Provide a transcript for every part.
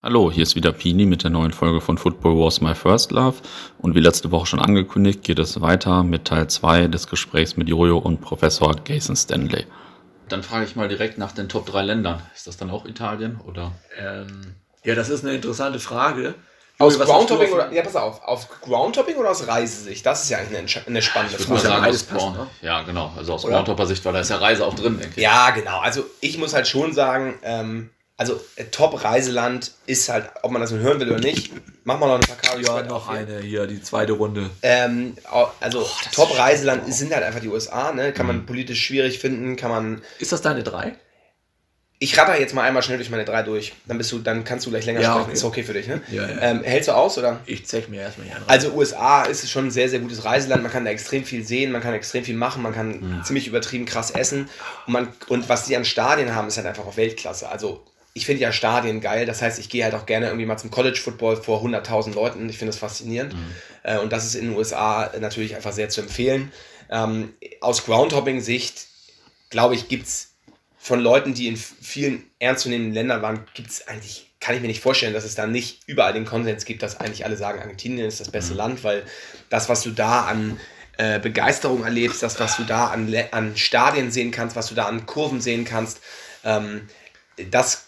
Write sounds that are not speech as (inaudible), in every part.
Hallo, hier ist wieder Pini mit der neuen Folge von Football Wars My First Love. Und wie letzte Woche schon angekündigt, geht es weiter mit Teil 2 des Gesprächs mit Jojo und Professor Jason Stanley. Dann frage ich mal direkt nach den Top 3 Ländern. Ist das dann auch Italien oder? Ähm, ja, das ist eine interessante Frage. Aus Groundtopping oder, ja, pass auf, auf Groundtopping oder aus Reisesicht? Das ist ja eigentlich eine, eine spannende Ich Frage. sagen, aus Ground. ne? Ja, genau. Also aus Oder? Groundhopper-Sicht, weil da ist ja Reise auch drin, denke ich. Ja, genau. Also ich muss halt schon sagen, ähm, also äh, Top-Reiseland ist halt, ob man das nun hören will oder nicht, mach mal noch ein paar Kabel. Ja, noch eine hier, die zweite Runde. Ähm, also ist Top-Reiseland sind halt einfach die USA, ne? Kann man politisch schwierig finden, kann man. Ist das deine drei? Ich ratter jetzt mal einmal schnell durch meine drei durch. Dann bist du, dann kannst du gleich länger Ja, sprechen. okay. Ist okay für dich, ne? Ja, ja. Ähm, hältst du aus oder? Ich zeig mir erstmal hier an. Also USA ist schon ein sehr, sehr gutes Reiseland. Man kann da extrem viel sehen, man kann extrem viel machen, man kann ziemlich übertrieben krass essen. Und, man, und was die an Stadien haben, ist halt einfach auch Weltklasse. Also ich finde ja Stadien geil. Das heißt, ich gehe halt auch gerne irgendwie mal zum College Football vor 100.000 Leuten. Ich finde das faszinierend. Äh, und das ist in den USA natürlich einfach sehr zu empfehlen. Ähm, aus Groundhopping-Sicht, glaube ich, gibt es von Leuten, die in vielen ernstzunehmenden Ländern waren, gibt es eigentlich, kann ich mir nicht vorstellen, dass es da nicht überall den Konsens gibt, dass eigentlich alle sagen, Argentinien ist das beste Land, weil das, was du da an äh, Begeisterung erlebst, das, was du da an, an Stadien sehen kannst, was du da an Kurven sehen kannst, ähm, das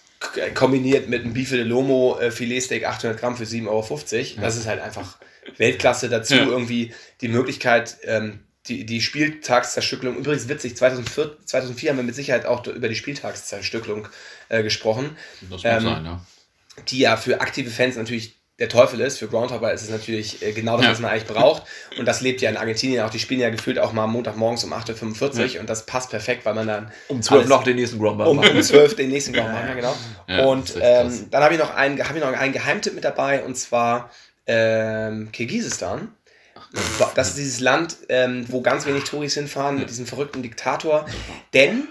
kombiniert mit einem Bife de Lomo äh, Filetsteak 800 Gramm für 7,50 Euro, das ist halt einfach Weltklasse. Dazu Ja. irgendwie die Möglichkeit, ähm, die, die Spieltagszerstückelung, übrigens witzig, 2004, 2004 haben wir mit Sicherheit auch über die Spieltagszerstückelung äh, gesprochen, Das muss Ähm, sein, ja. die ja für aktive Fans natürlich der Teufel ist. Für Groundhopper ist es natürlich äh, genau das, Ja. was man eigentlich braucht. Und das lebt ja in Argentinien auch. Die spielen ja gefühlt auch mal Montagmorgens um 8.45 Uhr und das passt perfekt, weil man dann um 12 alles- noch den nächsten Ground um, um 12 den nächsten Ground machen, ja, genau. Ja, und ähm, dann habe ich noch einen, habe ich noch einen Geheimtipp mit dabei und zwar ähm, Kirgisistan. Das ist dieses Land, ähm, wo ganz wenig Touris hinfahren mit diesem verrückten Diktator, denn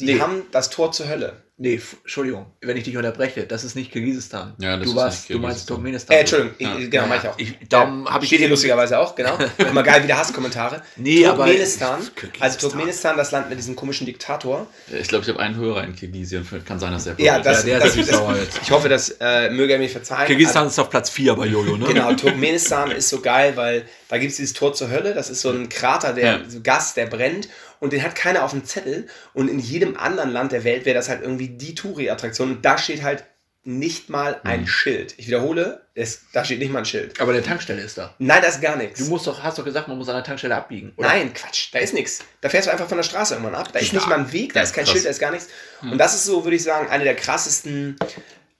die Nee. haben das Tor zur Hölle. Nee, Entschuldigung, wenn ich dich unterbreche, das ist nicht Kirgisistan. Ja, das du ist warst, nicht du meinst. Turkmenistan. Äh, Entschuldigung, Ja. ich, genau, Ja, mach ich auch. ich- darum hab ich Steht hier lustigerweise auch, genau. (laughs) Immer geil, wieder Hasskommentare. Nee, aber- Turkmenistan, Kirgisistan. also Turkmenistan, das Land mit diesem komischen Diktator. Ich glaube, ich habe einen Hörer in Kirgisien. Kann sein, dass der Ja, das, ist. der ist das, richtig das, ich hoffe, das äh, möge er mir verzeihen. Kirgisistan ist auf Platz 4 bei Jojo, ne? Genau, Turkmenistan ist so geil, weil da gibt es dieses Tor zur Hölle. Das ist so ein Krater, der Ja. Gas, der brennt und den hat keiner auf dem Zettel. Und in jedem anderen Land der Welt wäre das halt irgendwie die Touri-Attraktion. Und da steht halt nicht mal Mhm. ein Schild. Ich wiederhole, es, da steht nicht mal ein Schild. Aber der Tankstelle ist da. Nein, da ist gar nichts. Du musst doch, hast doch gesagt, man muss an der Tankstelle abbiegen. Oder? Nein, Quatsch, da ist nichts. Da fährst du einfach von der Straße irgendwann ab. Da ist Ja. nicht mal ein Weg, da Ja, ist kein krass. Schild, da ist gar nichts. Und das ist so, würde ich sagen, eine der krassesten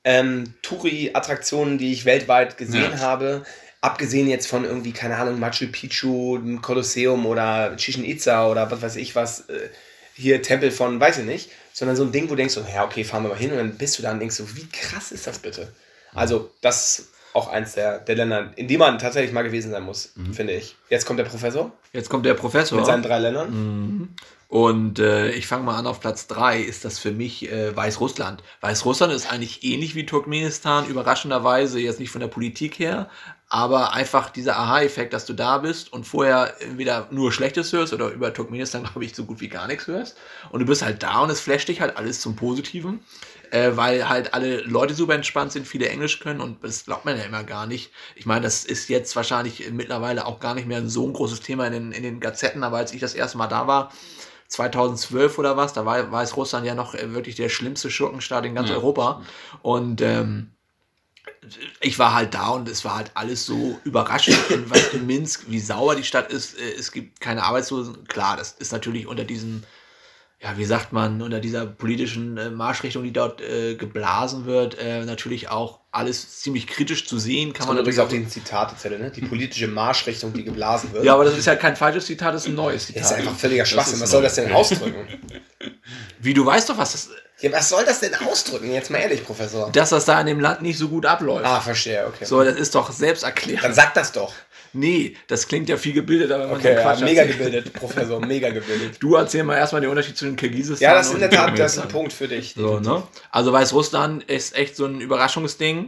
ähm, Touri-Attraktionen, die ich weltweit gesehen Ja. habe. Abgesehen jetzt von irgendwie, keine Ahnung, Machu Picchu, dem Kolosseum oder Chichen Itza oder was weiß ich was, äh, hier Tempel von, weiß ich nicht, sondern so ein Ding, wo du denkst, so, ja, okay, fahren wir mal hin und dann bist du da und denkst so, wie krass ist das bitte? Also, das ist auch eins der, der Länder, in dem man tatsächlich mal gewesen sein muss, finde ich. Jetzt kommt der Professor Jetzt kommt der Professor. mit seinen drei Ländern. Und äh, ich fange mal an, auf Platz 3 ist das für mich äh, Weißrussland. Weißrussland ist eigentlich ähnlich wie Turkmenistan, überraschenderweise jetzt nicht von der Politik her, aber einfach dieser Aha-Effekt, dass du da bist und vorher entweder nur Schlechtes hörst oder über Turkmenistan, (laughs) glaube ich, so gut wie gar nichts hörst. Und du bist halt da und es flasht dich halt alles zum Positiven, äh, weil halt alle Leute super entspannt sind, viele Englisch können und das glaubt man ja immer gar nicht. Ich meine, das ist jetzt wahrscheinlich mittlerweile auch gar nicht mehr so ein großes Thema in den, in den Gazetten, aber als ich das erste Mal da war, 2012 oder was, da war Weißrussland ja noch äh, wirklich der schlimmste Schurkenstaat in ganz Ja. Europa. Und ähm, ich war halt da und es war halt alles so überraschend, (coughs) in, was in Minsk, wie sauber die Stadt ist. Äh, Es gibt keine Arbeitslosen. Klar, das ist natürlich unter diesem, ja, wie sagt man, unter dieser politischen äh, Marschrichtung, die dort äh, geblasen wird, äh, natürlich auch alles ziemlich kritisch zu sehen. Kann Man man übrigens auf natürlich den Zitatezelle, ne? Die politische Marschrichtung, die geblasen wird. ja, aber das ist ja kein falsches Zitat, das ist ein neues das ist Zitat. einfach völliger Schwachsinn. Was soll das denn ausdrücken? (laughs) Wie du weißt doch, was das, Ja, was soll das denn ausdrücken? Jetzt mal ehrlich, Professor. dass das da in dem Land nicht so gut abläuft. Ah, verstehe, okay. So, das ist doch selbst erklärt. Dann sag das doch. Nee, das klingt ja viel gebildeter, wenn man Okay, so ja, Quatsch mega erzählt. gebildet, Professor, mega gebildet. Du erzähl mal erstmal den Unterschied zwischen Kirgisistan Ja, das ist in und der Tat das ist ein. Punkt für dich. So, ne? Also Weißrussland ist echt so ein Überraschungsding.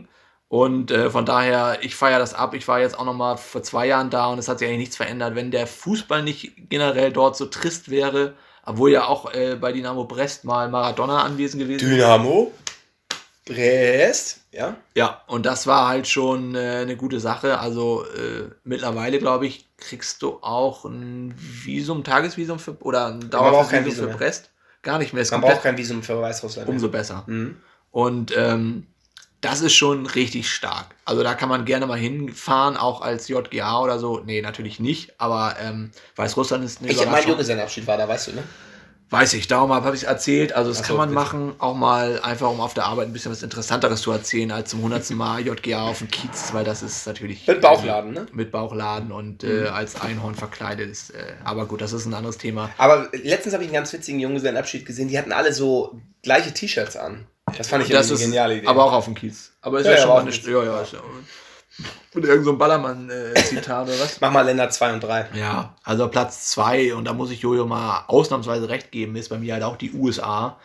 Und äh, von daher, ich feiere das ab. Ich war jetzt auch noch mal vor zwei Jahren da und es hat sich eigentlich nichts verändert. Wenn der Fußball nicht generell dort so trist wäre, obwohl ja auch äh, bei Dynamo Brest mal Maradona anwesend gewesen ist. Dynamo? Brest, ja. Ja, und das war halt schon äh, eine gute Sache. Also äh, mittlerweile, glaube ich, kriegst du auch ein Visum, Tagesvisum für, oder ein Dauervisum für. Brest. Gar nicht mehr. Es Man braucht kein Visum für Weißrussland. umso besser. Mhm. Und ähm, das ist schon richtig stark. Also da kann man gerne mal hinfahren, auch als JGA oder so. Nee, natürlich nicht, aber ähm, Weißrussland ist eine Ich, mein. Junggesellenabschied war da, weißt du, ne? Weiß ich, darum habe ich es erzählt. Also das Ach kann so, man bitte. machen, auch mal einfach, um auf der Arbeit ein bisschen was Interessanteres zu erzählen, als zum hundertsten Mal JGA auf dem Kiez, weil das ist natürlich... Mit Bauchladen, ne? Mit Bauchladen und Mhm. äh, als Einhorn verkleidet ist. Äh, aber gut, das ist ein anderes Thema. Aber letztens habe ich einen ganz witzigen Junggesellenabschied gesehen. Die hatten alle so gleiche T-Shirts an. Das fand ich das irgendwie ist eine geniale Idee. aber auch auf dem Kiez. Aber ist Ja, ja, ja, schon mal auch eine... mit- Ja, ja, ist ja... Und irgend so ein Ballermann-Zitat oder was? Mach mal Länder 2 und 3. Ja, also Platz zwei und da muss ich Jojo mal ausnahmsweise recht geben, ist bei mir halt auch die USA.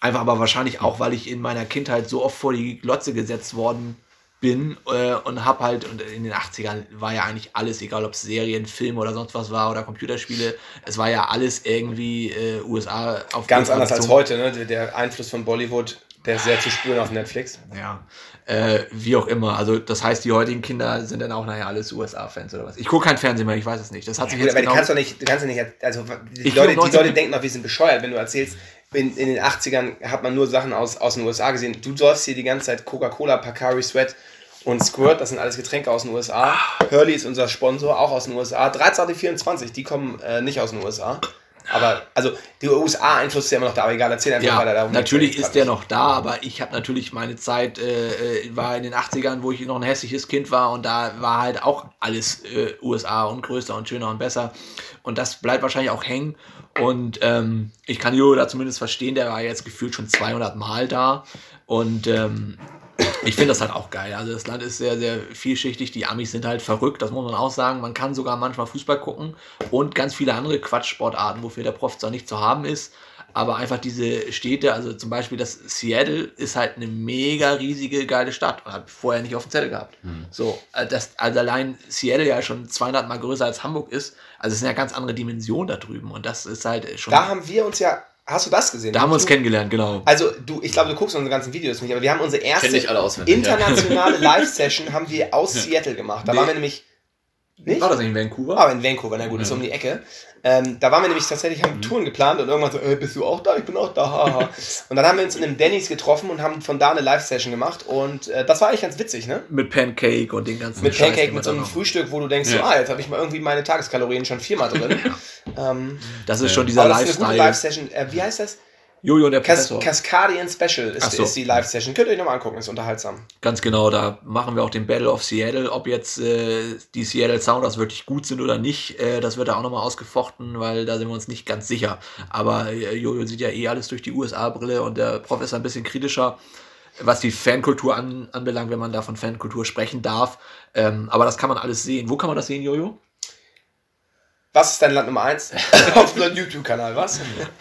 Einfach aber wahrscheinlich auch, weil ich in meiner Kindheit so oft vor die Glotze gesetzt worden bin äh, und hab halt, und in den 80ern war ja eigentlich alles, egal ob es Serien, Film oder sonst was war oder Computerspiele, es war ja alles irgendwie äh, USA auf Ganz anders als heute, ne? Der- Der Einfluss von Bollywood, der ist sehr zu spüren auf Netflix. Ja, äh, wie auch immer. Also das heißt, die heutigen Kinder sind dann auch nachher alles USA-Fans oder was. Ich gucke kein Fernsehen mehr, ich weiß es nicht. Das hat sich Gut, jetzt aber du genau... kannst doch nicht, du kannst doch nicht, also die, Ich Leute, die 19 Leute denken doch, wir sind bescheuert, wenn du erzählst, in, in den 80ern hat man nur Sachen aus, aus den USA gesehen. Du säufst hier die ganze Zeit Coca-Cola, Pacari Sweat und Squirt, das sind alles Getränke aus den USA. Hurley ist unser Sponsor, auch aus den USA. 1324, die kommen äh, nicht aus den USA. Aber, also, der USA-Einfluss ist ja immer noch da, aber egal, erzähl einfach Ja, weiter. darum natürlich ist der noch da, aber ich habe natürlich meine Zeit, äh, äh, war in den 80ern, wo ich noch ein hässliches Kind war und da war halt auch alles äh, USA und größer und schöner und besser. Und das bleibt wahrscheinlich auch hängen. Und ähm, ich kann Jo da zumindest verstehen, der war jetzt gefühlt schon 200 Mal da. Und ähm, ich finde das halt auch geil. Also das Land ist sehr, sehr vielschichtig. Die Amis sind halt verrückt, das muss man auch sagen. Man kann sogar manchmal Fußball gucken und ganz viele andere Quatschsportarten, wofür der Prof zwar nicht zu haben ist. Aber einfach diese Städte, also zum Beispiel das Seattle ist halt eine mega riesige, geile Stadt. Und habe vorher nicht auf dem Zettel gehabt. So, äh, das, also allein Seattle ja schon 200 Mal größer als Hamburg ist. Also es sind ja ganz andere Dimensionen da drüben. Und das ist halt schon... Da haben wir uns ja, hast du das gesehen? da haben wir uns kennengelernt, genau. Also, du, ich glaube, du guckst unsere ganzen Videos nicht, aber wir haben unsere erste internationale (laughs) Live-Session haben wir aus Seattle gemacht. Da Nee. waren wir nämlich nicht? War das nicht in Vancouver? Aber in Vancouver, na gut, ist um die Ecke. Ähm, da waren wir nämlich tatsächlich, haben Touren geplant und irgendwann so, äh, bist du auch da? Ich bin auch da. haha. (laughs) und dann haben wir uns in einem Denny's getroffen und haben von da eine Live-Session gemacht und äh, das war eigentlich ganz witzig, ne? Mit Pancake und den ganzen Mit Scheiß, Pancake, mit so einem Frühstück, wo du denkst, so, Ja. ah, jetzt habe ich mal irgendwie meine Tageskalorien schon viermal drin. (laughs) ähm, Das ist schon dieser aber das ist eine gute Lifestyle. Live-Session. Äh, wie heißt das? Jojo und der Cas Professor. Cascadian Special ist, so. ist die Live-Session. Könnt ihr euch nochmal angucken, ist unterhaltsam. Ganz genau, da machen wir auch den Battle of Seattle. Ob jetzt äh, die Seattle Sounders wirklich gut sind oder nicht, äh, das wird da auch nochmal ausgefochten, weil da sind wir uns nicht ganz sicher. Aber äh, Jojo sieht ja eh alles durch die USA-Brille und der Prof ist ein bisschen kritischer, was die Fankultur an, anbelangt, wenn man da von Fankultur sprechen darf. Ähm, aber das kann man alles sehen. Wo kann man das sehen, Jojo? Was ist dein Land Nummer 1? (laughs) Auf unserem YouTube-Kanal, was?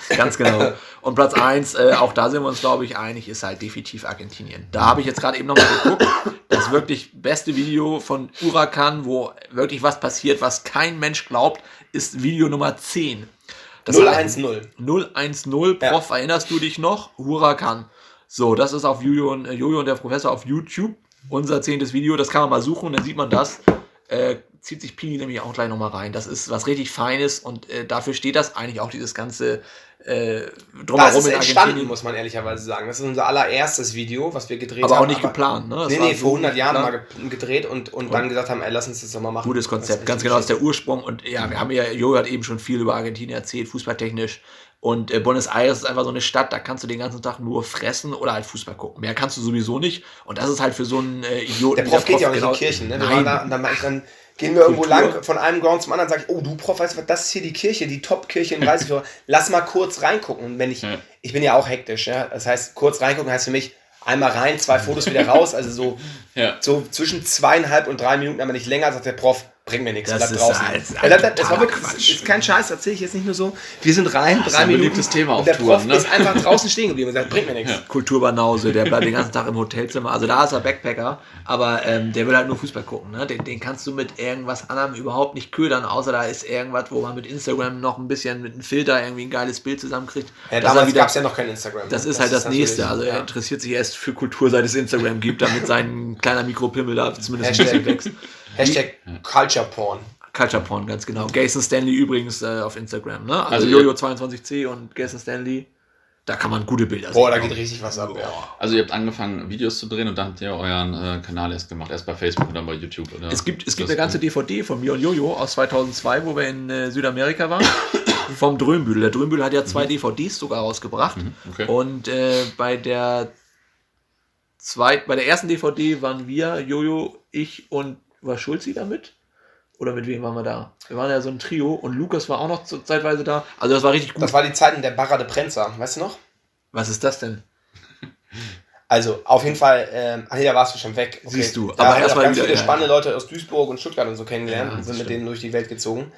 Ganz genau. Und Platz 1, äh, auch da sind wir uns, glaube ich, einig, ist halt definitiv Argentinien. Da habe ich jetzt gerade eben nochmal geguckt. Das wirklich beste Video von Huracan, wo wirklich was passiert, was kein Mensch glaubt, ist Video Nummer 10. Das war 010. 010, Ja. Prof, erinnerst du dich noch? Huracan. So, das ist auf Jojo und, äh, Jojo und der Professor auf YouTube. Unser zehntes Video, das kann man mal suchen, dann sieht man das. Äh, zieht sich Pini nämlich auch gleich nochmal rein. Das ist was richtig Feines und äh, dafür steht das eigentlich auch dieses ganze äh, ist drumherum es in entstanden, Argentinien. muss man ehrlicherweise sagen. Das ist unser allererstes Video, was wir gedreht Aber haben. auch nicht geplant, ne? Das nee, nee, vor 100 Jahren mal ge gedreht und, und, dann gesagt haben, ey, lass uns das doch mal machen. Gutes Das Konzept, ist ganz genau, das ist der. Ursprung. Und ja, wir haben ja, Jojo hat eben schon viel über Argentinien erzählt, fußballtechnisch. Und äh, Buenos Aires ist einfach so eine Stadt, da kannst du den ganzen Tag nur fressen oder halt Fußball gucken. Mehr kannst du sowieso nicht. Und das ist halt für so einen äh, Idioten. Der Prof geht ja auch nicht genau- in Kirchen. Ne? Nein. da, und dann, dann gehen wir irgendwo Kultur. lang von einem Ground zum anderen sage ich, oh du Prof, weißt du was, das ist hier die Kirche, die Top-Kirche im Reiseführer. (laughs) Lass mal kurz reingucken. Und wenn ich, Ja. ich bin ja auch hektisch, ja. Das heißt, kurz reingucken heißt für mich, einmal rein, zwei Fotos wieder raus. Also so, (laughs) Ja. so zwischen zweieinhalb und drei Minuten, aber nicht länger, sagt der Prof, bringt mir nichts. Das Bleib ist draußen. halt- Ja, das, das, das war wirklich, Quatsch. Ist kein Scheiß, erzähle ich jetzt nicht nur so. Wir sind rein, ist drei ein Minuten. beliebtes Thema und auf der Touren, Prof ne? ist einfach draußen stehen geblieben und sagt, bringt mir nichts. Kulturbanause, der bleibt den ganzen Tag im Hotelzimmer. Also da ist er Backpacker, aber ähm, der will halt nur Fußball gucken. Ne? Den, den kannst du mit irgendwas anderem überhaupt nicht ködern, außer da ist irgendwas, wo man mit Instagram noch ein bisschen mit einem Filter irgendwie ein geiles Bild zusammenkriegt. Ja, damals wieder- gab es ja noch kein Instagram. Das ne? ist halt das nächste. natürlich- Also er ja. interessiert sich erst für Kultur, seit es Instagram gibt, damit sein (laughs) kleiner Mikropimmel da zumindest ein bisschen wächst. Hashtag Culture Porn. Culture Porn, ganz genau. Jason Stanley übrigens äh, auf Instagram. Ne? Also, Also ihr- Jojo22c und Jason Stanley. Da kann man gute Bilder Boah, da sehen. geht richtig was ab. Ja. Also ihr habt angefangen, Videos zu drehen und dann habt ihr euren äh, Kanal erst gemacht. Erst bei Facebook und dann bei YouTube, oder? Es gibt, es gibt Das- eine ganze DVD von mir und Jojo aus 2002, wo wir in äh, Südamerika waren. (coughs) vom Drömbüdel. Der Drömbüdel hat ja zwei DVDs sogar rausgebracht. Mhm, okay. Und äh, bei der zweit, bei der ersten DVD waren wir, Jojo, ich und war Schulzi damit? Oder mit wem waren wir da? Wir waren ja so ein Trio und Lukas war auch noch zeitweise da. Also das war richtig gut. Das war die Zeiten der Barra de Prensa, weißt du noch? Was ist das denn? Also, auf jeden Fall, ähm, ach nee, da warst du schon weg. Siehst du, Da aber aber haben erst wir mal ganz wieder- viele ja, spannende Leute aus Duisburg und Stuttgart und so kennengelernt Ja, und sind mit stimmt. denen durch die Welt gezogen.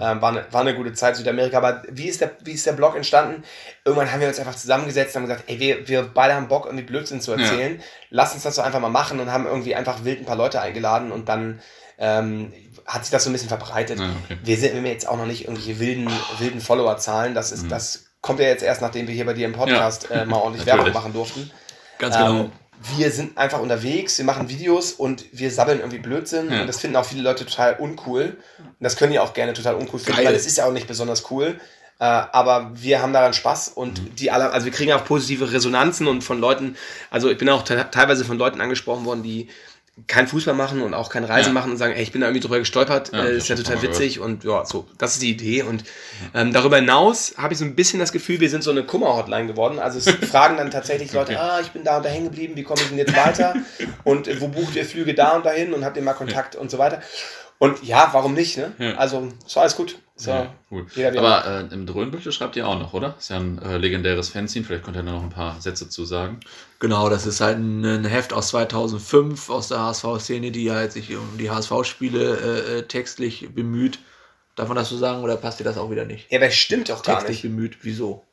Ähm, war, eine, war eine gute Zeit Südamerika, aber wie ist, der, wie ist der Blog entstanden? Irgendwann haben wir uns einfach zusammengesetzt und haben gesagt, ey, wir, wir beide haben Bock, irgendwie Blödsinn zu erzählen. Lass uns das doch einfach mal machen und haben irgendwie einfach wild ein paar Leute eingeladen und dann ähm, hat sich das so ein bisschen verbreitet. Ja, okay. Wir sind haben jetzt auch noch nicht irgendwelche wilden, wilden Follower-Zahlen. Das ist, das kommt ja jetzt erst, nachdem wir hier bei dir im Podcast Ja. äh, mal ordentlich. (laughs) Werbung machen durften. Ganz genau. Ähm, wir sind einfach unterwegs, wir machen Videos und wir sabbeln irgendwie Blödsinn Ja. und das finden auch viele Leute total uncool. Und das können die auch gerne total uncool finden, Geil. weil es ist ja auch nicht besonders cool. Äh, aber wir haben daran Spaß und die alle, also wir kriegen auch positive Resonanzen und von Leuten, also ich bin auch te teilweise von Leuten angesprochen worden, die kein Fußball machen und auch keine Reise Ja. machen und sagen, ey, ich bin da irgendwie drüber gestolpert, Ja, äh, ist ja total witzig und ja, so, das ist die Idee und ähm, darüber hinaus habe ich so ein bisschen das Gefühl, wir sind so eine Kummer-Hotline geworden, also es (laughs) fragen dann tatsächlich Leute, ah, ich bin da und da hängen geblieben, wie komme ich denn jetzt weiter? Und äh, wo bucht ihr Flüge da und dahin und habt ihr mal Kontakt und so weiter und ja, warum nicht, ne? Ja. Also, so alles gut. So, Ja, cool. er Aber äh, im Dröhnbüchel schreibt ihr auch noch, oder? Ist ja ein äh, legendäres Fanzine. Vielleicht könnt ihr da noch ein paar Sätze zu sagen. Genau, das ist halt ein, ein Heft aus 2005 aus der HSV-Szene, die halt sich um die HSV-Spiele äh, äh, textlich bemüht. Darf man das so sagen oder passt dir das auch wieder nicht? Ja, aber es stimmt doch gar Textlich nicht. bemüht, wieso?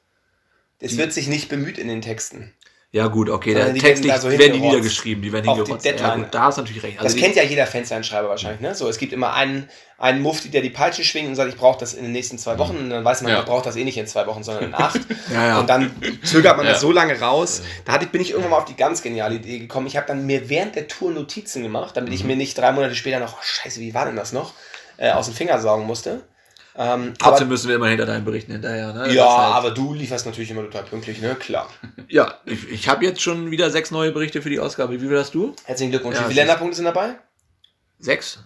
Es wird sich nicht bemüht in den Texten. Ja gut, okay, Sondern der die textlich werden da so werden die niedergeschrieben, die werden die hingerotzt. Ja, gut, da hast du natürlich recht. Das Also die- kennt ja jeder Fansign-Schreiber wahrscheinlich, ne? So, es gibt immer einen, einen Mufti, der die Peitsche schwingt und sagt, ich brauche das in den nächsten zwei Wochen. Und dann weiß man, Ja. man braucht das eh nicht in zwei Wochen, sondern in acht. (laughs) Ja, ja. Und dann zögert man Ja. das so lange raus. Da hatte, ich- bin ich irgendwann mal auf die ganz geniale Idee gekommen. Ich habe dann mir während der Tour Notizen gemacht, damit ich Mhm. mir nicht drei Monate später noch, oh, scheiße, wie war denn das noch, äh, aus dem Finger saugen musste. Ähm, Trotzdem aber, müssen wir immer hinter deinen Berichten hinterher. Ne? Ja, halt- aber du lieferst natürlich immer total pünktlich, ne? Klar. (laughs) ja, ich, ich habe jetzt schon wieder sechs neue Berichte für die Ausgabe. Wie viel hast du? Herzlichen Glückwunsch. Ja, Wie viele Länderpunkte sind dabei? Sechs?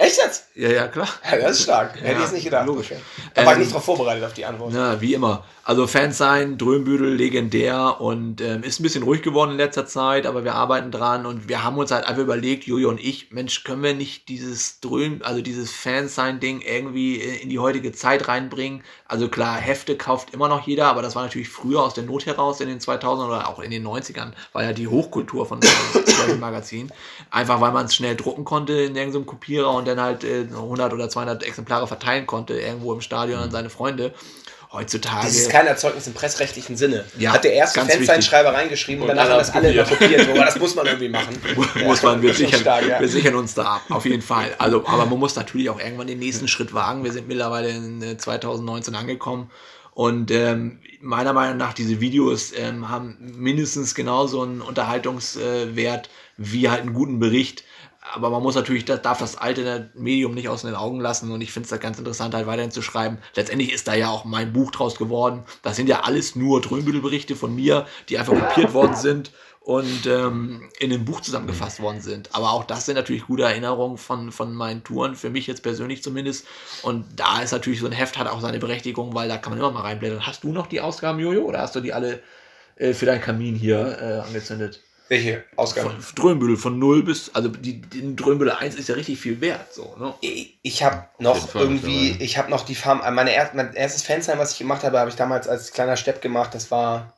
Echt jetzt? Ja, ja, klar. Ja, das ist stark. Hätte ich jetzt nicht gedacht. logisch. Da war ich Ähm, nicht drauf vorbereitet auf die Antwort. Na, wie immer. Also Fans sein, Drömbüdel, legendär und ähm, ist ein bisschen ruhig geworden in letzter Zeit, aber wir arbeiten dran und wir haben uns halt einfach überlegt, Jojo und ich, Mensch, können wir nicht dieses Dröm, also dieses Fans sein Ding irgendwie in die heutige Zeit reinbringen? Also klar, Hefte kauft immer noch jeder, aber das war natürlich früher aus der Not heraus in den 2000ern oder auch in den 90ern, war ja die Hochkultur von solchen (coughs) Magazinen. Einfach weil man es schnell drucken konnte in irgendeinem Kopierer und dann halt äh, 100 oder 200 Exemplare verteilen konnte irgendwo im Stadion an seine Freunde. Heutzutage. Das ist kein Erzeugnis im pressrechtlichen Sinne. Ja, Hat der erste ganz Fansign-Schreiber reingeschrieben und, Und danach haben das alle immer kopiert. Aber das muss man irgendwie machen. (laughs) muss man, wir sichern, stark, ja. wir sichern uns da ab, auf jeden Fall. Also, aber man muss natürlich auch irgendwann den nächsten Schritt wagen. Wir sind mittlerweile in äh, 2019 angekommen und ähm, meiner Meinung nach diese Videos ähm, haben mindestens genauso einen Unterhaltungswert wie halt einen guten Bericht. Aber man muss natürlich, das darf das alte Medium nicht aus den Augen lassen und ich finde es da ganz interessant, halt weiterhin zu schreiben. Letztendlich ist da ja auch mein Buch draus geworden. Das sind ja alles nur Drömbüdelberichte von mir, die einfach kopiert worden sind und ähm, in einem Buch zusammengefasst worden sind. Aber auch das sind natürlich gute Erinnerungen von, von meinen Touren, für mich jetzt persönlich zumindest. Und da ist natürlich so ein Heft, hat auch seine Berechtigung, weil da kann man immer mal reinblättern. Hast du noch die Ausgaben, Jojo, oder hast du die alle äh, für deinen Kamin hier äh, angezündet? Welche Ausgabe? Von Drömbüdel von 0 bis, also die, die Drömbüdel 1 ist ja richtig viel wert. So, ne? Ich, ich habe noch irgendwie, ich habe noch die Farm, meine er, mein erstes Fansign, was ich gemacht habe, habe ich damals als kleiner Stepp gemacht. Das war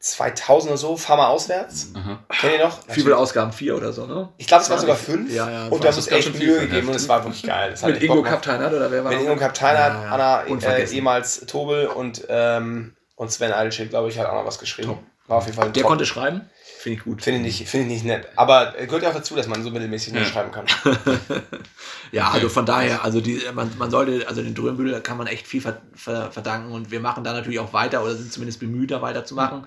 2000 oder so, fahr mal auswärts. Aha. Kennt ihr noch? Viele Ausgaben? Vier oder so, ne? Ich glaube, es waren sogar fünf. Ja, ja. Und das ganz echt Mühe gegeben und es war wirklich geil. Mit Ingo Bock gemacht. Kaptein hat oder wer war Mit? Ingo Kapteiner, Ja, ja. Anna, äh, ehemals Tobel und, ähm, und Sven Eilschild, glaube ich, hat auch noch was geschrieben. Top. War auf jeden Fall Der Top. konnte schreiben? Finde ich gut. Finde ich, nicht- finde ich nicht nett. Aber gehört ja auch dazu, dass man so mittelmäßig Ja. schreiben kann. (laughs) Ja, also von daher, also die, man, man sollte, also den Drömbühl kann man echt viel ver, ver, verdanken und wir machen da natürlich auch weiter oder sind zumindest bemüht, da weiterzumachen.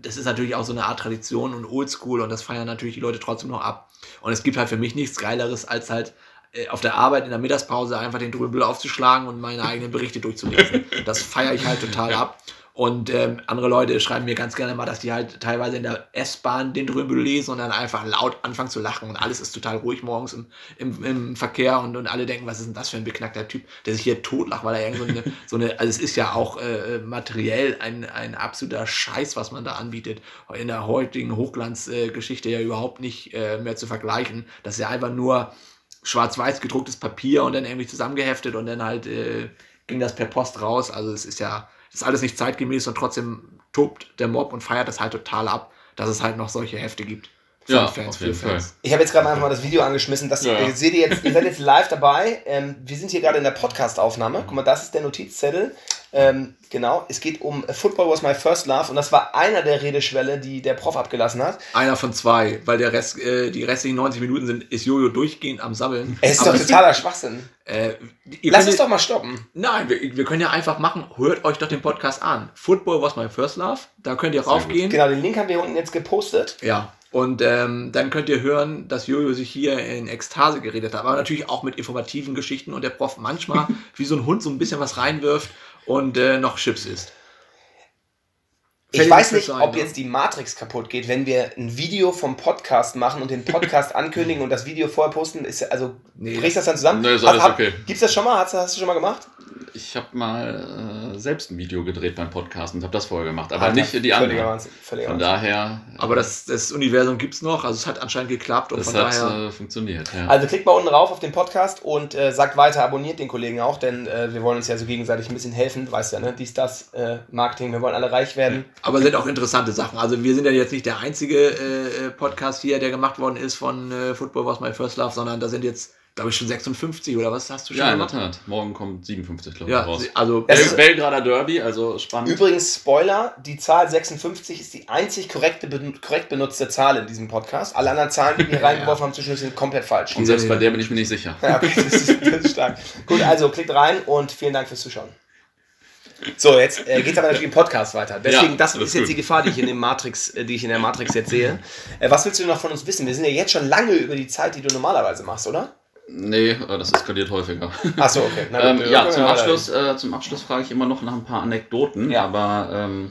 Das ist natürlich auch so eine Art Tradition und Oldschool und das feiern natürlich die Leute trotzdem noch ab. Und es gibt halt für mich nichts Geileres, als halt äh, auf der Arbeit in der Mittagspause einfach den Drömbühl aufzuschlagen und meine eigenen Berichte durchzulesen. Das feiere ich halt total ab. Und ähm, andere Leute schreiben mir ganz gerne mal, dass die halt teilweise in der S-Bahn den Drömbel lesen und dann einfach laut anfangen zu lachen und alles ist total ruhig morgens im, im, im Verkehr und, und alle denken, was ist denn das für ein beknackter Typ, der sich hier totlacht, weil er irgend so eine, (laughs) so eine also es ist ja auch äh, materiell ein, ein absoluter Scheiß, was man da anbietet. In der heutigen Hochglanzgeschichte äh, ja überhaupt nicht äh, mehr zu vergleichen. Das ist ja einfach nur schwarz-weiß gedrucktes Papier und dann irgendwie zusammengeheftet und dann halt äh, ging das per Post raus. Also es ist ja, das ist alles nicht zeitgemäß und trotzdem tobt der Mob und feiert das halt total ab, dass es halt noch solche Hefte gibt. Für Ja, Fans, auf jeden Fans. Ich habe jetzt gerade einfach mal das Video angeschmissen. Das Ja. ihr seht ihr jetzt, ihr seid jetzt live dabei. Ähm, wir sind hier gerade in der Podcast-Aufnahme. Guck mal, das ist der Notizzettel. Ähm, genau, es geht um Football was my first love und das war einer der Redeschwelle, die der Prof abgelassen hat. Einer von zwei, weil der Rest, äh, die restlichen 90 Minuten sind, ist Jojo durchgehend am Sabbeln. Es ist Aber doch totaler Schwachsinn. Äh, ihr Lass könnt es doch mal stoppen. Nein, wir, wir können ja einfach machen, hört euch doch den Podcast an. Football was my first love. Da könnt ihr raufgehen. Genau, den Link haben wir unten jetzt gepostet. Ja. Und ähm, dann könnt ihr hören, dass Jojo sich hier in Ekstase geredet hat. Aber natürlich auch mit informativen Geschichten und der Prof manchmal (laughs) wie so ein Hund so ein bisschen was reinwirft und äh, noch Chips isst. Ich Fällt weiß nicht, ob ne? jetzt die Matrix kaputt geht, wenn wir ein Video vom Podcast machen und den Podcast (laughs) ankündigen und das Video vorher posten. Ist, also Nee, bricht das dann zusammen? Nee, ist alles okay. Gibt's das schon mal? Hast, du- hast du schon mal gemacht? Ich habe mal äh, selbst ein Video gedreht beim Podcast und habe das vorher gemacht, aber Alter, nicht die völliger anderen. Wahnsinn, völliger Von daher, äh, Aber das, das Universum gibt's noch, also es hat anscheinend geklappt und das von hat daher. äh, funktioniert. Ja. Also klickt mal unten rauf auf den Podcast und äh, sagt weiter, abonniert den Kollegen auch, denn äh, wir wollen uns ja so gegenseitig ein bisschen helfen. Du weißt ja, ne? Dies, das, äh, Marketing, wir wollen alle reich werden. Aber sind auch interessante Sachen. Also wir sind ja jetzt nicht der einzige äh, äh, Podcast hier, der gemacht worden ist von äh, Football Was My First Love, sondern da sind jetzt, glaube ich, schon 56 oder was hast du schon ja, in der gemacht? Tat. Morgen kommt 57, glaube ich, Ja, raus. also Es Bel ist- Belgrader Derby, also spannend. Übrigens, Spoiler, die Zahl 56 ist die einzig korrekte, korrekt benutzte Zahl in diesem Podcast. Alle anderen Zahlen, die (laughs) wir reingeworfen haben, zwischendurch sind komplett falsch. und selbst bei der bin ich mir nicht sicher. Ja, okay, das ist, das ist stark. Gut, also klickt rein und vielen Dank fürs Zuschauen. So, jetzt äh, geht es aber natürlich im Podcast weiter. Deswegen, Ja, das alles ist jetzt gut. die Gefahr, die ich in dem Matrix, äh, die ich in der Matrix jetzt sehe. Äh, was willst du noch von uns wissen? Wir sind ja jetzt schon lange über die Zeit, die du normalerweise machst, oder? Nee, äh, das eskaliert häufiger. Achso, okay. Na (laughs) ähm, ja, zum Abschluss, äh, zum Abschluss frage ich immer noch nach ein paar Anekdoten, Ja. aber ähm,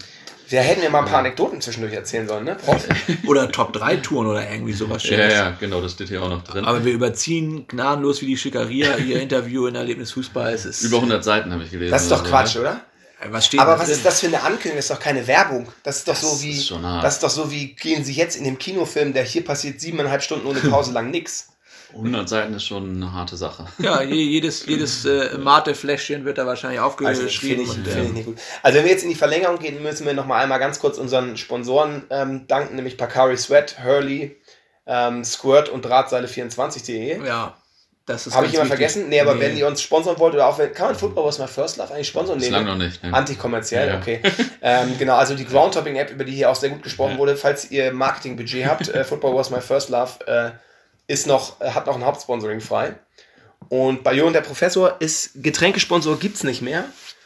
Wir hätten ja mal ein paar Anekdoten zwischendurch erzählen sollen, ne? Prof? (laughs) oder Top 3 Touren oder irgendwie sowas ja, ja, genau, das steht hier auch noch drin. Aber wir überziehen gnadenlos wie die Schickeria ihr Interview in Erlebnis Fußball. Es ist, Über 100 Seiten habe ich gelesen. Das ist doch Quatsch, ne? oder? Äh, Was steht Aber was drin? ist das für eine Ankündigung? Das ist doch keine Werbung. Das ist doch Das so wie. ist schon hart. Das ist doch so wie gehen Sie jetzt in dem Kinofilm, der hier passiert siebeneinhalb Stunden ohne Pause lang nix. 100 Seiten ist schon eine harte Sache. (laughs) Ja, je- jedes, jedes äh, Mate-Fläschchen wird da wahrscheinlich Also, aufgeschrieben. finde ich, und, äh, nicht gut. Also wenn wir jetzt in die Verlängerung gehen, müssen wir noch mal einmal ganz kurz unseren Sponsoren ähm, danken, nämlich Pacari Sweat, Hurley, ähm, Squirt und Drahtseile24.de. ja, das ist Habe ich jemand vergessen? Nee, aber Nee. wenn ihr uns sponsern wollt oder auch wenn, kann man Football was my first love eigentlich sponsern? Nee, Bislang ne? noch nicht. Ne? Antikommerziell, Ja. okay. (laughs) ähm, genau, also die Groundtopping-App, über die hier auch sehr gut gesprochen Ja. wurde, falls ihr Marketingbudget habt, äh, Football was my first love, äh, ist noch, hat noch ein Hauptsponsoring frei. Und bei Jo und der Professor ist Getränkesponsor gibt es nicht mehr,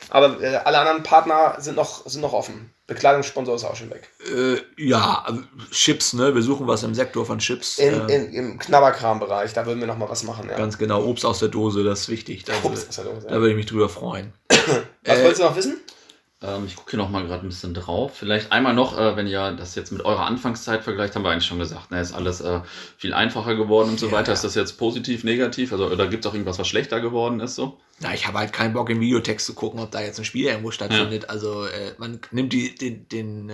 aber äh, alle anderen Partner sind noch, sind noch offen. Bekleidungssponsor ist auch schon weg. Äh, ja, also Chips, ne? Wir suchen was im Sektor von Chips. In, äh, in, Im Knabberkram-Bereich, da würden wir noch mal was machen. Ja. Ganz genau, Obst aus der Dose, das ist wichtig. Da, Ups, ist ja doof, da ja. würde ich mich drüber freuen. (coughs) Was äh, wolltest du noch wissen? Ähm, ich gucke hier noch mal gerade ein bisschen drauf. Vielleicht einmal noch, äh, wenn ihr das jetzt mit eurer Anfangszeit vergleicht, haben wir eigentlich schon gesagt, ne, ist alles äh, viel einfacher geworden und so Ja, weiter. ja. Ist das jetzt positiv, negativ? Also, oder gibt es auch irgendwas, was schlechter geworden ist? So? Na, ich habe halt keinen Bock im Videotext zu gucken, ob da jetzt ein Spiel irgendwo stattfindet. Also äh, man nimmt die, den, den, äh,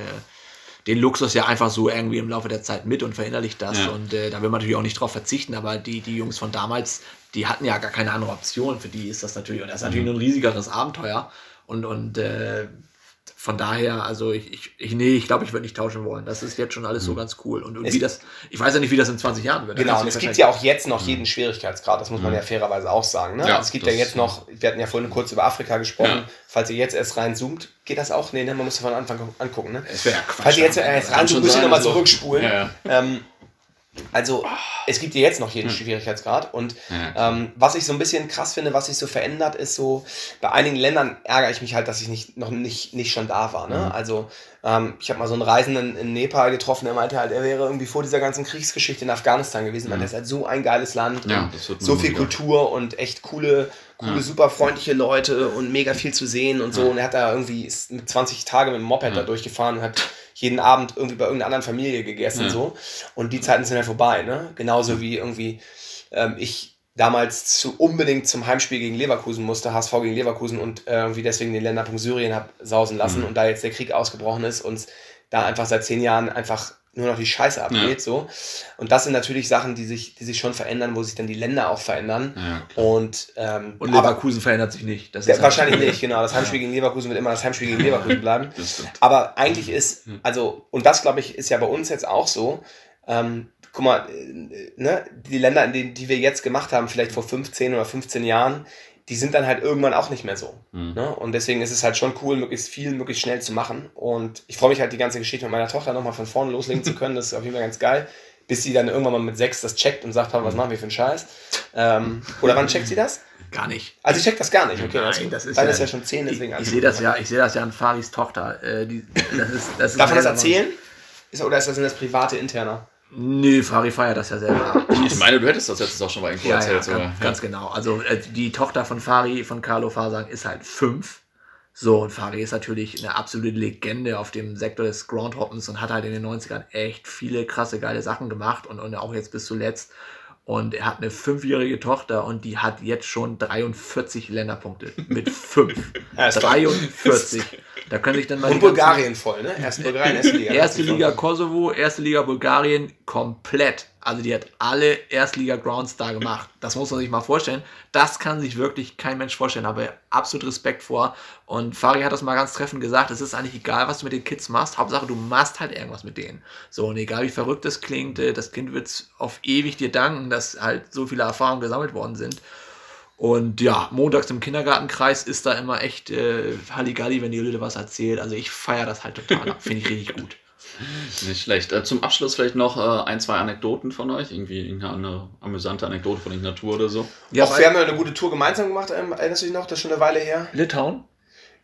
den Luxus ja einfach so irgendwie im Laufe der Zeit mit und verinnerlicht das. Ja. Und äh, da will man natürlich auch nicht drauf verzichten, aber die, die Jungs von damals, die hatten ja gar keine andere Option. Für die ist das natürlich, und das ist natürlich Mhm. ein riesigeres Abenteuer. Und, und äh, von daher, also ich, ich, ich nee, ich glaube, ich würde nicht tauschen wollen. Das ist jetzt schon alles so ganz cool. Und, und wie das, ich weiß ja nicht, wie das in 20 Jahren wird. Genau, und es gibt ja auch jetzt noch jeden Schwierigkeitsgrad, das muss man ja fairerweise auch sagen. Ne? Ja, also es gibt ja jetzt noch, wir hatten ja vorhin kurz über Afrika gesprochen, Ja. falls ihr jetzt erst reinzoomt, geht das auch? Nee, ne? man muss von Anfang angucken. Ne? Es wäre ja Quatsch. Falls ihr jetzt erst reinzoomt, müsst ihr nochmal also- zurückspulen. Ja, ja. Ähm, also, es gibt ja jetzt noch jeden Schwierigkeitsgrad. Und Ja, ähm, was ich so ein bisschen krass finde, was sich so verändert, ist so, bei einigen Ländern ärgere ich mich halt, dass ich nicht, noch nicht, nicht schon da war. Ne? Also, ähm, ich habe mal so einen Reisenden in Nepal getroffen, der meinte halt, er wäre irgendwie vor dieser ganzen Kriegsgeschichte in Afghanistan gewesen. Man, das ist halt so ein geiles Land. Ja, so viel. Kultur und echt coole, coole, super freundliche Leute und mega viel zu sehen und so. Und er hat da irgendwie, mit 20 Tage mit dem Moped da durchgefahren und hat jeden Abend irgendwie bei irgendeiner anderen Familie gegessen Ja. so. Und die Zeiten sind ja vorbei, ne? Genauso wie irgendwie ähm, ich damals zu, unbedingt zum Heimspiel gegen Leverkusen musste, HSV gegen Leverkusen und äh, irgendwie deswegen den Länderpunkt Syrien hab sausen lassen und da jetzt der Krieg ausgebrochen ist und da einfach seit zehn Jahren einfach nur noch die Scheiße abgeht, so. Und das sind natürlich Sachen, die sich, die sich schon verändern, wo sich dann die Länder auch verändern. Ja, Und, ähm, Und aber- Leverkusen verändert sich nicht. Das ja, ist wahrscheinlich nicht, genau. Das Heimspiel gegen Leverkusen wird immer das Heimspiel gegen Leverkusen (laughs) bleiben. Aber eigentlich ist, also, und das glaube ich, ist ja bei uns jetzt auch so. Ähm, guck mal, äh, ne, die Länder, in denen, die wir jetzt gemacht haben, vielleicht vor 15 oder 15 Jahren, die sind dann halt irgendwann auch nicht mehr so. Ne? Und deswegen ist es halt schon cool, möglichst viel, möglichst schnell zu machen. Und ich freue mich halt, die ganze Geschichte mit meiner Tochter nochmal von vorne loslegen zu können. Das ist auf jeden Fall ganz geil. Bis sie dann irgendwann mal mit sechs das checkt und sagt, was machen wir für einen Scheiß? Ähm, oder wann checkt sie das? gar nicht. Also ich check das gar nicht. Okay, Nein, also, das ist weil ja- das ja schon zehn, Ich, deswegen. ich alles sehe das ja, ich sehe das ja an Faris Tochter. Äh, die, das ist, das ist Darf man das erzählen? Ist, oder ist das in das private interner? Nee, Fari feiert das ja selber. Ich meine, du hättest das jetzt auch schon mal irgendwo Ja, ja, erzählt. ganz, sogar. ganz genau. Also äh, die Tochter von Fari, von Carlo Fasang, ist halt fünf. So, und Fari ist natürlich eine absolute Legende auf dem Sektor des Groundhoppens und hat halt in den 90ern echt viele krasse, geile Sachen gemacht und, und auch jetzt bis zuletzt. Und er hat eine fünfjährige Tochter und die hat jetzt schon 43 Länderpunkte. Mit fünf. (laughs) Ja, ist toll. 43. (laughs) Da können sich dann mal Und Bulgarien voll, ne? Erst Bulgarien, erste Liga. (laughs) Erste Liga Kosovo, erste Liga Bulgarien, komplett. Also die hat alle Erstliga Grounds da gemacht. Das muss man sich mal vorstellen. Das kann sich wirklich kein Mensch vorstellen. Aber absolut Respekt vor. Und Fari hat das mal ganz treffend gesagt. Es ist eigentlich egal, was du mit den Kids machst. Hauptsache, du machst halt irgendwas mit denen. So, und egal wie verrückt das klingt, äh, das Kind wird auf ewig dir danken, dass halt so viele Erfahrungen gesammelt worden sind. Und ja, montags im Kindergartenkreis ist da immer echt äh, Halligalli, wenn die Lüde was erzählt. Also ich feiere das halt total. ab. Finde ich richtig gut. (laughs) Nicht schlecht. Äh, zum Abschluss vielleicht noch äh, ein, zwei Anekdoten von euch. Irgendwie irgendeine andere amüsante Anekdote von irgendeiner Tour oder so. Ja, Auch wir haben ja eine gute Tour gemeinsam gemacht, ähm, erinnerst du dich noch? Das ist schon eine Weile her. Litauen?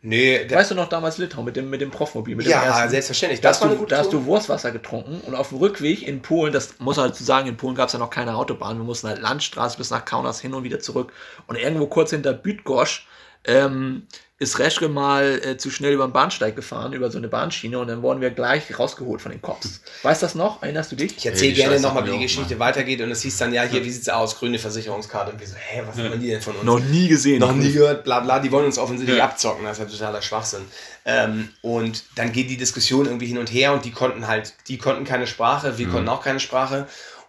Nee, der, Weißt du noch damals Litauen mit dem, mit dem Profmobil? Mit dem ja, ersten? selbstverständlich. Da Das hast, war du, eine gute da hast du Wurstwasser getrunken und auf dem Rückweg in Polen, das muss man dazu sagen, in Polen gab es ja noch keine Autobahn, wir mussten halt Landstraße bis nach Kaunas hin und wieder zurück. Und irgendwo kurz hinter Bydgoszcz ähm, ist Reschke mal äh, zu schnell über den Bahnsteig gefahren, über so eine Bahnschiene und dann wurden wir gleich rausgeholt von den Cops. Weißt du das noch? Erinnerst du dich? Ich erzähle Ey, die gerne nochmal, wie die Geschichte weitergeht und es hieß dann, ja, hier, wie sieht's aus? Grüne Versicherungskarte. Und wir so, hä, was wollen die denn von uns? Noch nie gesehen. noch nie gehört, bla bla, die wollen uns offensichtlich Ja. abzocken, das ist ja totaler Schwachsinn. Ähm, und dann geht die Diskussion irgendwie hin und her und die konnten halt, die konnten keine Sprache, wir konnten auch keine Sprache.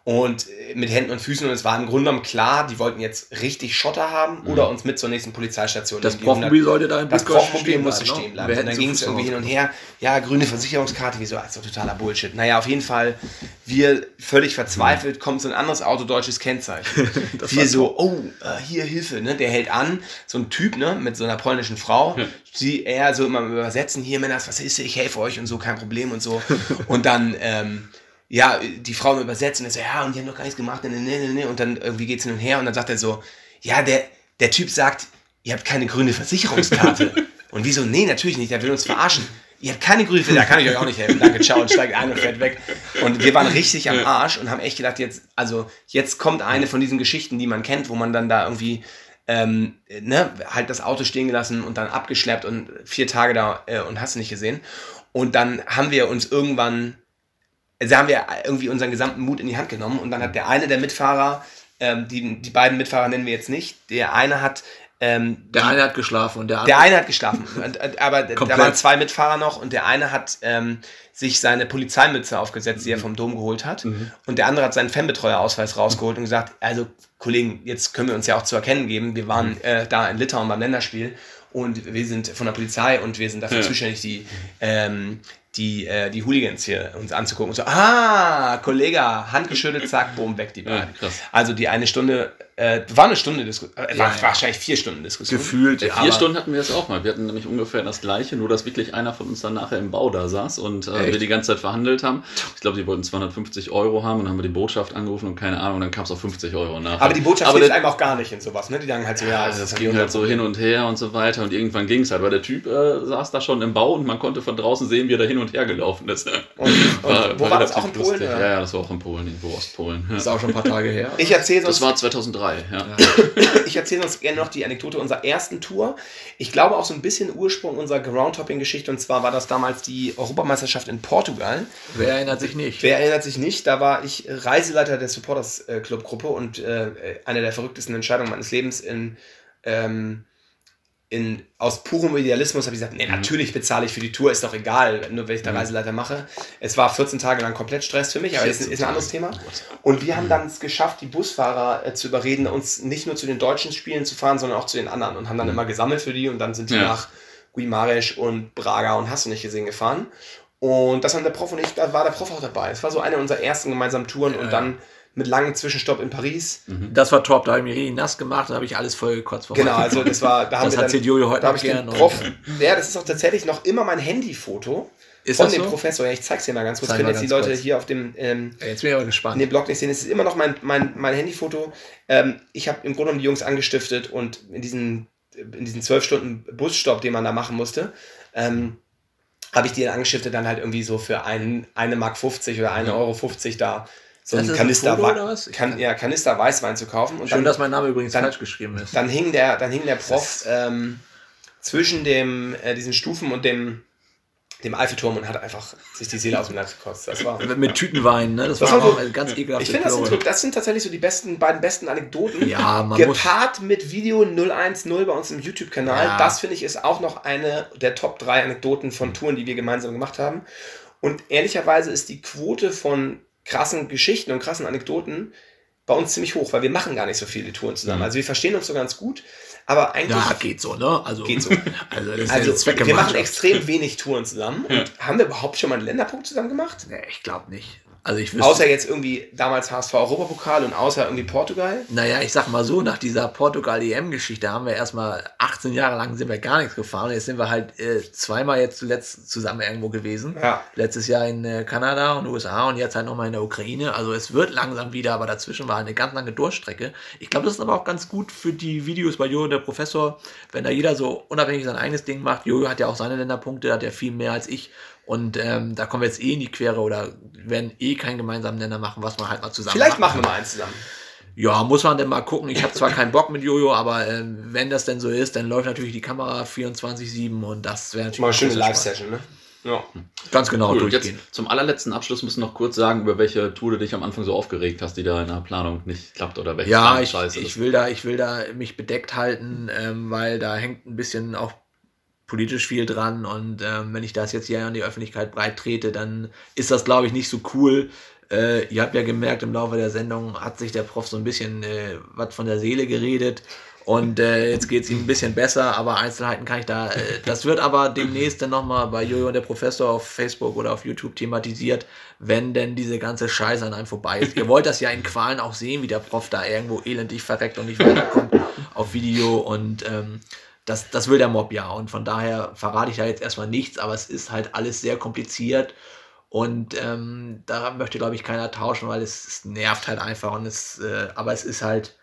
Und äh, mit Händen und Füßen und es war im Grunde genommen klar, die wollten jetzt richtig Schotter haben oder uns mit zur nächsten Polizeistation. Das Profmobil sollte da in Das stehen musste bleiben, ne? stehen bleiben. Und dann zu ging es irgendwie hin und her. Ja, grüne Versicherungskarte, wieso? Also totaler Bullshit. Naja, auf jeden Fall, wir völlig verzweifelt, kommt so ein anderes Auto, deutsches Kennzeichen. (laughs) wir so, oh, äh, hier Hilfe, ne? Der hält an, so ein Typ, ne, mit so einer polnischen Frau. Sie, er so immer übersetzen, hier Männers, was ist, ich helfe euch und so, kein Problem und so. (laughs) Und dann, ähm, ja, die Frau im Übersetzen, ist so, ja, und die haben doch gar nichts gemacht, ne, ne, ne, ne. Und dann irgendwie geht's hin und her und dann sagt er so, ja, der, der Typ sagt, ihr habt keine grüne Versicherungskarte. (laughs) und wieso? Nee, natürlich nicht, der will uns verarschen. Ihr habt keine grüne Versicherung, da kann ich euch auch nicht helfen. Danke, ciao, und steigt ein und fährt weg. Und wir waren richtig am Arsch und haben echt gedacht, jetzt, also jetzt kommt eine von diesen Geschichten, die man kennt, wo man dann da irgendwie ähm, ne, halt das Auto stehen gelassen und dann abgeschleppt und vier Tage da äh, und hast du nicht gesehen. Und dann haben wir uns irgendwann also haben wir irgendwie unseren gesamten Mut in die Hand genommen und dann hat der eine der Mitfahrer, ähm, die, die beiden Mitfahrer nennen wir jetzt nicht, der eine hat Ähm, Der eine hat geschlafen und der andere. der eine hat geschlafen, und, aber (laughs) da waren zwei Mitfahrer noch und der eine hat ähm, sich seine Polizeimütze aufgesetzt, die er vom Dom geholt hat. Und der andere hat seinen Fanbetreuerausweis rausgeholt und gesagt, also Kollegen, jetzt können wir uns ja auch zu erkennen geben. Wir waren äh, da in Litauen beim Länderspiel und wir sind von der Polizei und wir sind dafür Ja. zuständig, die, ähm, die, äh, die Hooligans hier uns anzugucken. Und so, ah, Kollege, Hand geschüttelt, zack, boom, weg die beiden. krass. Also die eine Stunde, äh, war eine Stunde Diskussion, äh, war ja. wahrscheinlich vier Stunden Diskussion. gefühlt. Ja, vier Stunden hatten wir es auch mal. Wir hatten nämlich ungefähr das gleiche, nur dass wirklich einer von uns dann nachher im Bau da saß und äh, wir die ganze Zeit verhandelt haben. Ich glaube, die wollten 250 Euro haben und dann haben wir die Botschaft angerufen und keine Ahnung, dann kam es auf 50 Euro nach. Aber die Botschaft Aber hilft einem auch gar nicht in sowas, ne? Die sagen halt so, ja, Ja, das ging halt so hin und her und so weiter und irgendwann ging es halt, weil der Typ äh, saß da schon im Bau und man konnte von draußen sehen, wie er da hin und her gelaufen ist. Und, (laughs) und wo war das relativ auch in Polen? Ja, ja, das war auch in Polen, irgendwo Ostpolen. Ja. Das ist auch schon ein paar Tage her. (laughs) Ich erzähle Das war 2003, ja. ich erzähle uns gerne noch die Anekdote unserer ersten Tour. Ich glaube auch so ein bisschen Ursprung unserer Groundhopping-Geschichte. Und zwar war das damals die Europameisterschaft in Portugal. Wer erinnert sich nicht? Wer erinnert sich nicht? Da war ich Reiseleiter der Supporters äh, Club Gruppe und äh, eine der verrücktesten Entscheidungen meines Lebens in, ähm, in aus purem Idealismus habe ich gesagt, nee, natürlich bezahle ich für die Tour, ist doch egal, nur wenn ich da Reiseleiter mache. Es war 14 Tage lang komplett Stress für mich, aber ist, ist ein anderes Thema. Und wir haben dann es geschafft, die Busfahrer äh, zu überreden, uns nicht nur zu den deutschen Spielen zu fahren, sondern auch zu den anderen und haben dann immer gesammelt für die und dann sind die Ja. nach Guimarães und Braga und hast du nicht gesehen gefahren. Und das haben der Prof und ich, da war der Prof auch dabei. Es war so eine unserer ersten gemeinsamen Touren und dann mit langem Zwischenstopp in Paris. Das war top, da habe ich mich richtig nass gemacht, da habe ich alles voll gekotzt. vor Genau, also das war, da haben (laughs) Das wir dann, erzählt Jojo heute da ich den. Prof, ja, das ist auch tatsächlich noch immer mein Handyfoto Ist von dem so? Professor. Ja, ich zeig's dir mal ganz kurz. Zeig Können jetzt die Leute kurz. hier auf dem, ähm, Ja, Jetzt bin ich aber gespannt. in dem Blog nicht sehen. Es ist immer noch mein, mein, mein Handyfoto. Ähm, ich habe im Grunde genommen die Jungs angestiftet und in diesen, in diesen zwölf Stunden Busstopp, den man da machen musste, ähm, habe ich die dann angestiftet, dann halt irgendwie so für ein, eine Mark 50 oder eine Euro 50 da so ein Kanister, Foto was? Ich kan ja, Kanister Weißwein zu kaufen. Und Schön, dann, dass mein Name übrigens dann- falsch geschrieben ist. dann hing der, dann hing der Prof ähm, zwischen dem, äh, diesen Stufen und dem, dem Eiffelturm und hat einfach sich die Seele aus dem Leib gekotzt. Das war. (laughs) Mit Tütenwein, ne? Das, Das war war so- ganz ekelhafte Ich finde, das, sind das sind tatsächlich so die besten, beiden besten Anekdoten. Ja, man muss. Gepaart mit Video 010 bei uns im YouTube-Kanal. Ja. Das finde ich ist auch noch eine der Top 3 Anekdoten von Touren, die wir gemeinsam gemacht haben. Und ehrlicherweise ist die Quote von krassen Geschichten und krassen Anekdoten bei uns ziemlich hoch, weil wir machen gar nicht so viele Touren zusammen. Mhm. Also wir verstehen uns so ganz gut, aber eigentlich Ja, geht so, ne? Also, geht so. (laughs) Also, das ist Also wir machen extrem (laughs) wenig Touren zusammen. Und haben wir überhaupt schon mal einen Länderpunkt zusammen gemacht? Nee, ich glaube nicht. Also ich wüsste, Außer jetzt irgendwie damals HSV Europapokal und außer irgendwie Portugal. naja, ich sag mal so, nach dieser Portugal-EM-Geschichte haben wir erstmal 18 Jahre lang sind wir gar nichts gefahren. Jetzt sind wir halt äh, zweimal jetzt zuletzt zusammen irgendwo gewesen. Ja. Letztes Jahr in äh, Kanada und USA und jetzt halt nochmal in der Ukraine. Also es wird langsam wieder, aber dazwischen war eine ganz lange Durchstrecke. Ich glaube, das ist aber auch ganz gut für die Videos bei Jojo, der Professor, wenn da jeder so unabhängig sein eigenes Ding macht. Jojo hat ja auch seine Länderpunkte, hat ja viel mehr als ich. Und ähm, da kommen wir jetzt eh in die Quere oder werden eh keinen gemeinsamen Nenner machen, was man halt mal zusammen Vielleicht macht. machen wir mal eins zusammen. Ja, muss man denn mal gucken. Ich habe zwar keinen Bock mit Jojo, aber ähm, wenn das denn so ist, dann läuft natürlich die Kamera 24-7 und das wäre natürlich Mal eine schöne Live-Session, ne? Ja. Ganz genau Cool. Und durchgehen. jetzt zum allerletzten Abschluss müssen wir noch kurz sagen, über welche Tour du dich am Anfang so aufgeregt hast, die da in der Planung nicht klappt oder welche Ja, ich, scheiße ich ist. will da, ich will da mich bedeckt halten, ähm, weil da hängt ein bisschen auch politisch viel dran und ähm, wenn ich das jetzt hier an die Öffentlichkeit breit trete, dann ist das, glaube ich, nicht so cool. Äh, ihr habt ja gemerkt, im Laufe der Sendung hat sich der Prof so ein bisschen äh, was von der Seele geredet und äh, jetzt geht es ihm ein bisschen besser, aber Einzelheiten kann ich da, äh, das wird aber demnächst dann nochmal bei Jojo und der Professor auf Facebook oder auf YouTube thematisiert, wenn denn diese ganze Scheiße an einem vorbei ist. Ihr wollt das ja in Qualen auch sehen, wie der Prof da irgendwo elendig verreckt und nicht weiterkommt (laughs) auf Video und ähm, das, das will der Mob ja und von daher verrate ich da jetzt erstmal nichts, aber es ist halt alles sehr kompliziert und ähm, da möchte, glaube ich, keiner tauschen, weil es, es nervt halt einfach und es, äh, aber es ist halt,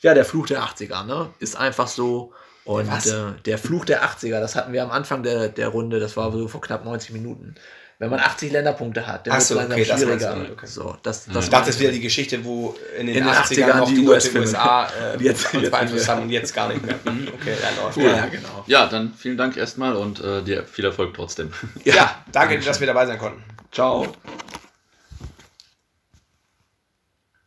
ja, der Fluch der 80er, ne? Ist einfach so. Und äh, der Fluch der 80er, das hatten wir am Anfang der, der Runde, das war so vor knapp 90 Minuten. Wenn man 80 Länderpunkte hat, dann Ach wird es so, langsam okay, das schwieriger. damit, okay. So, das, das Ich dachte, das wäre die Geschichte, wo in den, In den 80ern, 80ern noch die die US-Filme. USA äh, (laughs) jetzt- uns beeinflusst haben und jetzt gar nicht mehr. Hm, Okay, ja, läuft. Ja, genau. Ja, dann vielen Dank erstmal und äh, dir viel Erfolg trotzdem. ja, danke, dass wir dabei sein konnten. Ciao.